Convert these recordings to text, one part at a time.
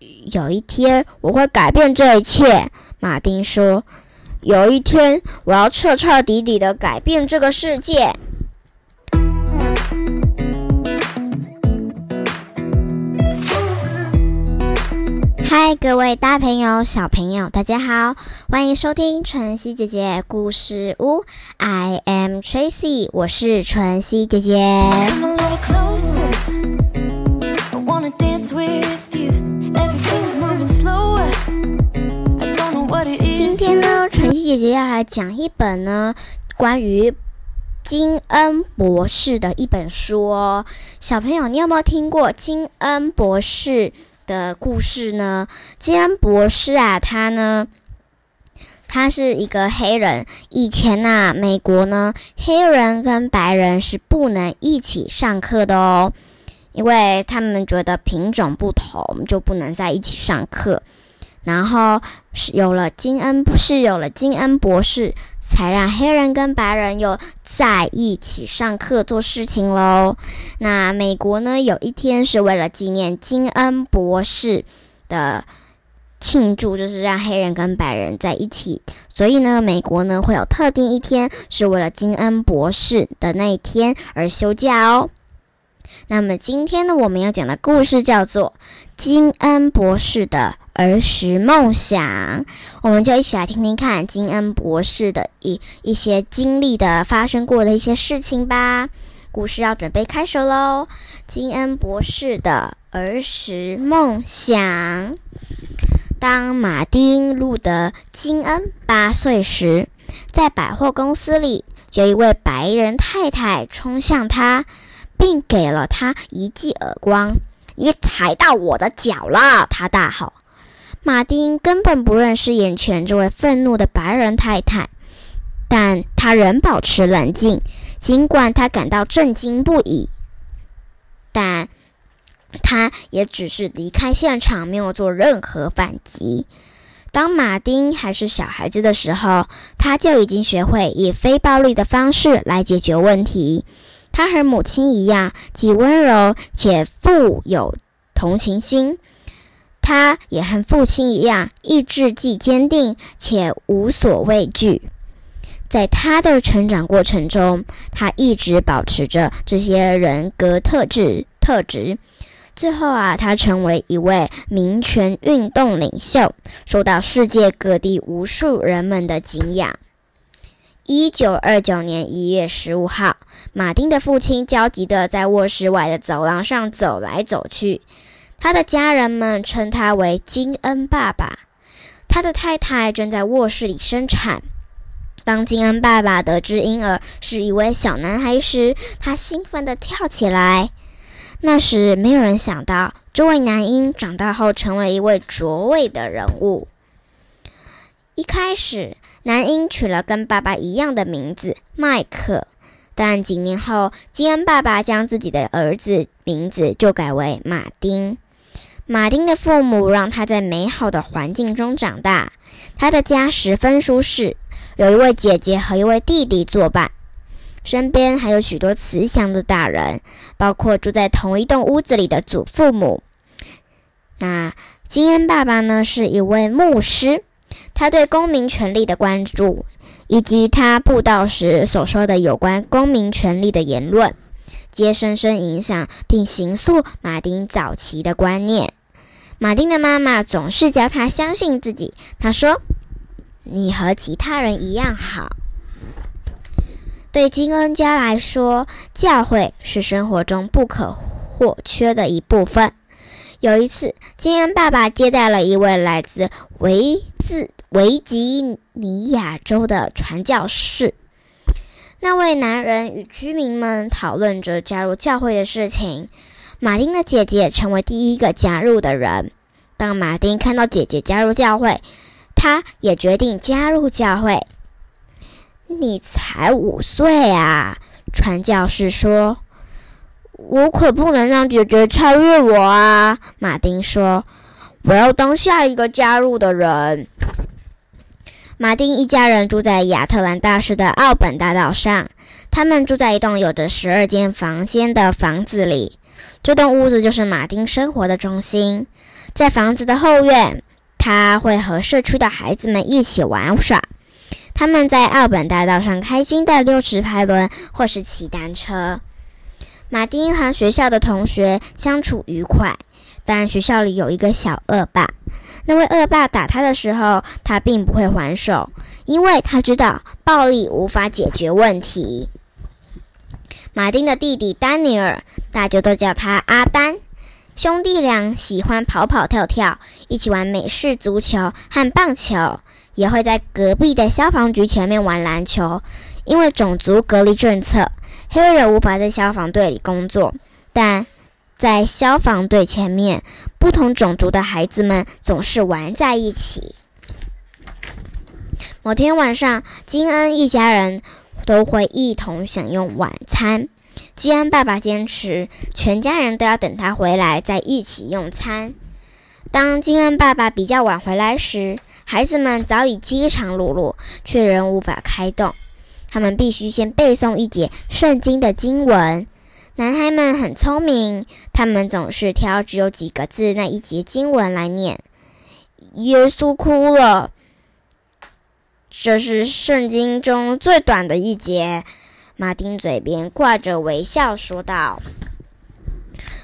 有一天我会改变这一切。马丁说：“有一天我要彻彻底底的改变这个世界。”嗨，各位大朋友、小朋友，大家好，欢迎收听晨曦姐姐故事屋。I am Tracy，我是晨曦姐姐。姐姐要来讲一本呢关于金恩博士的一本书哦。小朋友，你有没有听过金恩博士？的故事呢？金恩博士啊，他呢，他是一个黑人。以前呐，美国呢，黑人跟白人是不能一起上课的哦，因为他们觉得品种不同就不能在一起上课。然后是有了金恩，是有了金恩博士，才让黑人跟白人又在一起上课做事情喽。那美国呢，有一天是为了纪念金恩博士的庆祝，就是让黑人跟白人在一起，所以呢，美国呢会有特定一天是为了金恩博士的那一天而休假哦。那么今天呢，我们要讲的故事叫做金恩博士的。儿时梦想，我们就一起来听听看金恩博士的一一些经历的发生过的一些事情吧。故事要准备开始喽！金恩博士的儿时梦想。当马丁路德金恩八岁时，在百货公司里，有一位白人太太冲向他，并给了他一记耳光。“你踩到我的脚了！”他大吼。马丁根本不认识眼前这位愤怒的白人太太，但他仍保持冷静，尽管他感到震惊不已。但他也只是离开现场，没有做任何反击。当马丁还是小孩子的时候，他就已经学会以非暴力的方式来解决问题。他和母亲一样，既温柔且富有同情心。他也和父亲一样，意志既坚定且无所畏惧。在他的成长过程中，他一直保持着这些人格特质特质。最后啊，他成为一位民权运动领袖，受到世界各地无数人们的敬仰。一九二九年一月十五号，马丁的父亲焦急地在卧室外的走廊上走来走去。他的家人们称他为金恩爸爸。他的太太正在卧室里生产。当金恩爸爸得知婴儿是一位小男孩时，他兴奋地跳起来。那时，没有人想到这位男婴长大后成为一位卓位的人物。一开始，男婴取了跟爸爸一样的名字麦克，但几年后，金恩爸爸将自己的儿子名字就改为马丁。马丁的父母让他在美好的环境中长大，他的家十分舒适，有一位姐姐和一位弟弟作伴，身边还有许多慈祥的大人，包括住在同一栋屋子里的祖父母。那金恩爸爸呢，是一位牧师，他对公民权利的关注，以及他布道时所说的有关公民权利的言论，皆深深影响并形塑马丁早期的观念。马丁的妈妈总是教他相信自己。他说：“你和其他人一样好。”对金恩家来说，教会是生活中不可或缺的一部分。有一次，金恩爸爸接待了一位来自维自维吉尼亚州的传教士。那位男人与居民们讨论着加入教会的事情。马丁的姐姐成为第一个加入的人。当马丁看到姐姐加入教会，他也决定加入教会。你才五岁啊！传教士说：“我可不能让姐姐超越我啊！”马丁说：“我要当下一个加入的人。”马丁一家人住在亚特兰大市的奥本大道上，他们住在一栋有着十二间房间的房子里。这栋屋子就是马丁生活的中心。在房子的后院，他会和社区的孩子们一起玩耍。他们在奥本大道上开心的溜直排轮或是骑单车。马丁和学校的同学相处愉快，但学校里有一个小恶霸。那位恶霸打他的时候，他并不会还手，因为他知道暴力无法解决问题。马丁的弟弟丹尼尔，大家都叫他阿丹。兄弟俩喜欢跑跑跳跳，一起玩美式足球和棒球，也会在隔壁的消防局前面玩篮球。因为种族隔离政策，黑人无法在消防队里工作，但在消防队前面，不同种族的孩子们总是玩在一起。某天晚上，金恩一家人都会一同享用晚餐。基恩爸爸坚持全家人都要等他回来再一起用餐。当金恩爸爸比较晚回来时，孩子们早已饥肠辘辘，却仍无法开动。他们必须先背诵一节圣经的经文。男孩们很聪明，他们总是挑只有几个字那一节经文来念。耶稣哭了，这是圣经中最短的一节。马丁嘴边挂着微笑说道：“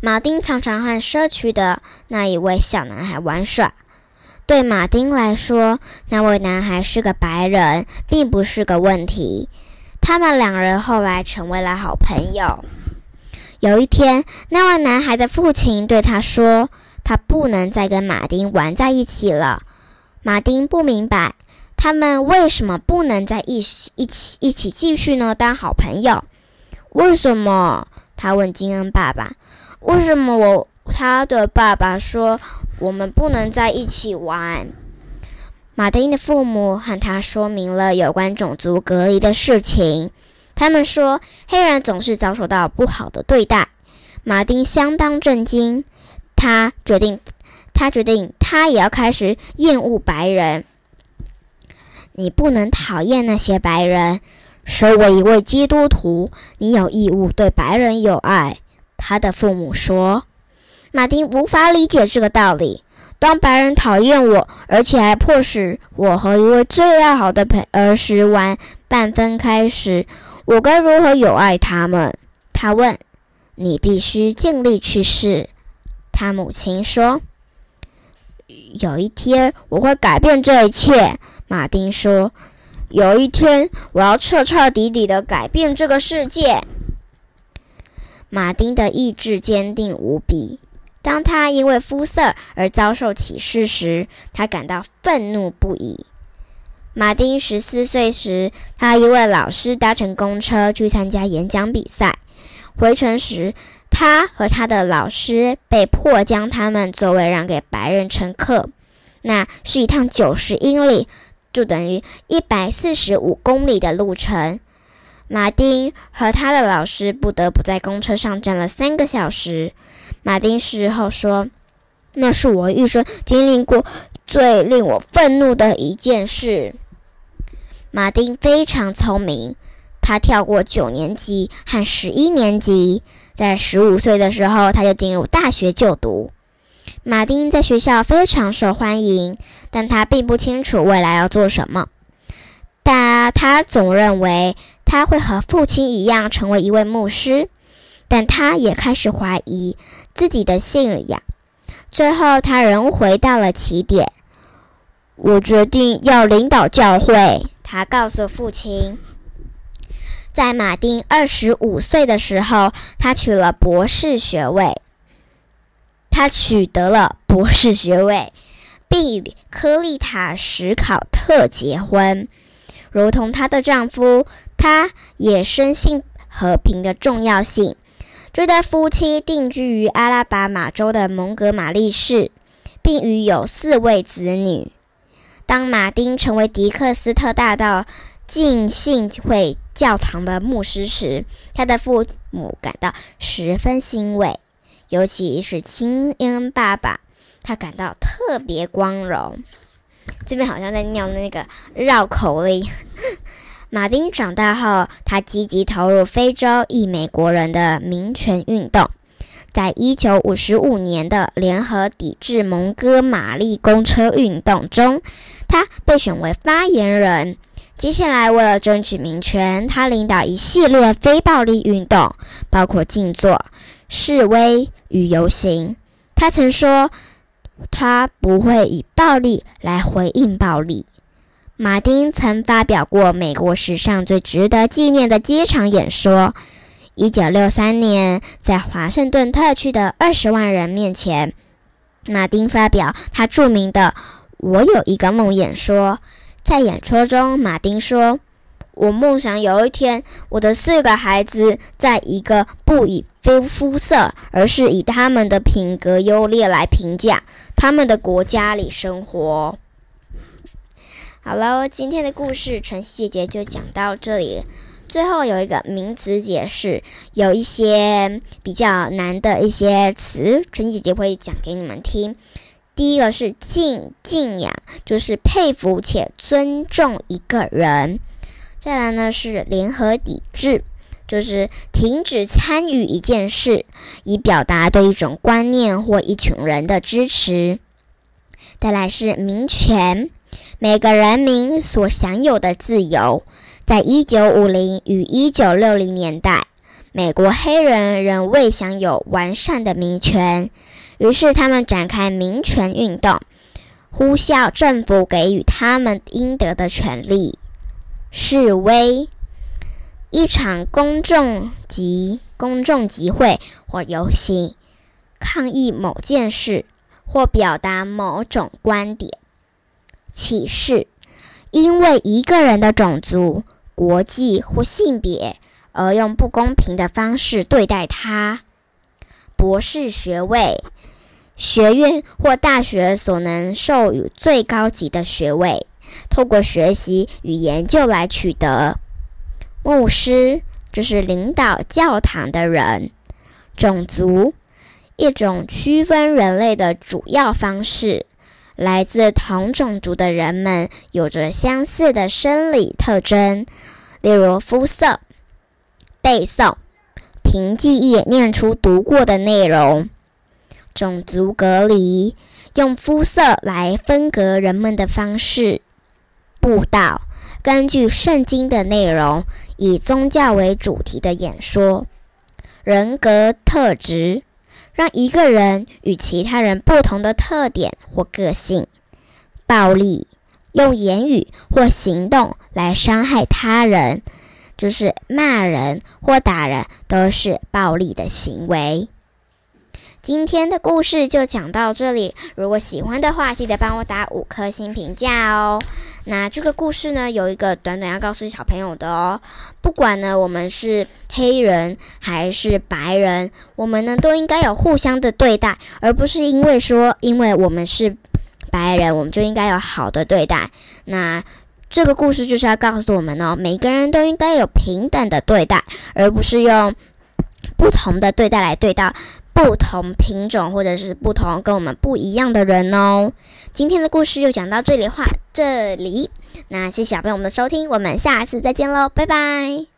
马丁常常和社区的那一位小男孩玩耍。对马丁来说，那位男孩是个白人，并不是个问题。他们两人后来成为了好朋友。有一天，那位男孩的父亲对他说：‘他不能再跟马丁玩在一起了。’马丁不明白。”他们为什么不能在一一起一起继续呢？当好朋友？为什么？他问金恩爸爸。为什么我他的爸爸说我们不能在一起玩？马丁的父母和他说明了有关种族隔离的事情。他们说黑人总是遭受到不好的对待。马丁相当震惊。他决定，他决定，他也要开始厌恶白人。你不能讨厌那些白人。身为一位基督徒，你有义务对白人有爱。他的父母说：“马丁无法理解这个道理。当白人讨厌我，而且还迫使我和一位最要好的朋儿时玩半分开时，我该如何友爱他们？”他问。“你必须尽力去试。”他母亲说。“有一天，我会改变这一切。”马丁说：“有一天，我要彻彻底底的改变这个世界。”马丁的意志坚定无比。当他因为肤色而遭受歧视时，他感到愤怒不已。马丁十四岁时，他一位老师搭乘公车去参加演讲比赛。回程时，他和他的老师被迫将他们座位让给白人乘客。那是一趟九十英里。就等于一百四十五公里的路程。马丁和他的老师不得不在公车上站了三个小时。马丁事后说：“那是我一生经历过最令我愤怒的一件事。”马丁非常聪明，他跳过九年级和十一年级，在十五岁的时候他就进入大学就读。马丁在学校非常受欢迎，但他并不清楚未来要做什么。但他总认为他会和父亲一样成为一位牧师，但他也开始怀疑自己的信仰。最后，他仍回到了起点。我决定要领导教会，他告诉父亲。在马丁二十五岁的时候，他取了博士学位。他取得了博士学位，并与科丽塔·史考特结婚。如同她的丈夫，她也深信和平的重要性。这对夫妻定居于阿拉巴马州的蒙哥马利市，并育有四位子女。当马丁成为迪克斯特大道浸信会教堂的牧师时，他的父母感到十分欣慰。尤其是亲恩爸爸，他感到特别光荣。这边好像在念那个绕口令。马丁长大后，他积极投入非洲裔美国人的民权运动。在一九五十五年的联合抵制蒙哥马利公车运动中，他被选为发言人。接下来，为了争取民权，他领导一系列非暴力运动，包括静坐、示威与游行。他曾说：“他不会以暴力来回应暴力。”马丁曾发表过美国史上最值得纪念的机场演说。一九六三年，在华盛顿特区的二十万人面前，马丁发表他著名的“我有一个梦”演说。在演说中，马丁说：“我梦想有一天，我的四个孩子在一个不以非肤色，而是以他们的品格优劣来评价他们的国家里生活。”好了，今天的故事晨曦姐姐就讲到这里。最后有一个名词解释，有一些比较难的一些词，晨曦姐姐会讲给你们听。第一个是敬敬仰，就是佩服且尊重一个人。再来呢是联合抵制，就是停止参与一件事，以表达对一种观念或一群人的支持。再来是民权，每个人民所享有的自由。在一九五零与一九六零年代，美国黑人仍未享有完善的民权。于是，他们展开民权运动，呼啸政府给予他们应得的权利。示威，一场公众集公众集会或游行，抗议某件事或表达某种观点。歧视，因为一个人的种族、国籍或性别而用不公平的方式对待他。博士学位。学院或大学所能授予最高级的学位，透过学习与研究来取得。牧师就是领导教堂的人。种族，一种区分人类的主要方式。来自同种族的人们有着相似的生理特征，例如肤色。背诵，凭记忆念出读过的内容。种族隔离，用肤色来分隔人们的方式；布道，根据圣经的内容，以宗教为主题的演说；人格特质，让一个人与其他人不同的特点或个性；暴力，用言语或行动来伤害他人，就是骂人或打人，都是暴力的行为。今天的故事就讲到这里。如果喜欢的话，记得帮我打五颗星评价哦。那这个故事呢，有一个短短要告诉小朋友的哦。不管呢，我们是黑人还是白人，我们呢都应该有互相的对待，而不是因为说，因为我们是白人，我们就应该有好的对待。那这个故事就是要告诉我们哦，每个人都应该有平等的对待，而不是用不同的对待来对待。不同品种或者是不同跟我们不一样的人哦。今天的故事就讲到这里话这里，那谢谢小朋友们的收听，我们下次再见喽，拜拜。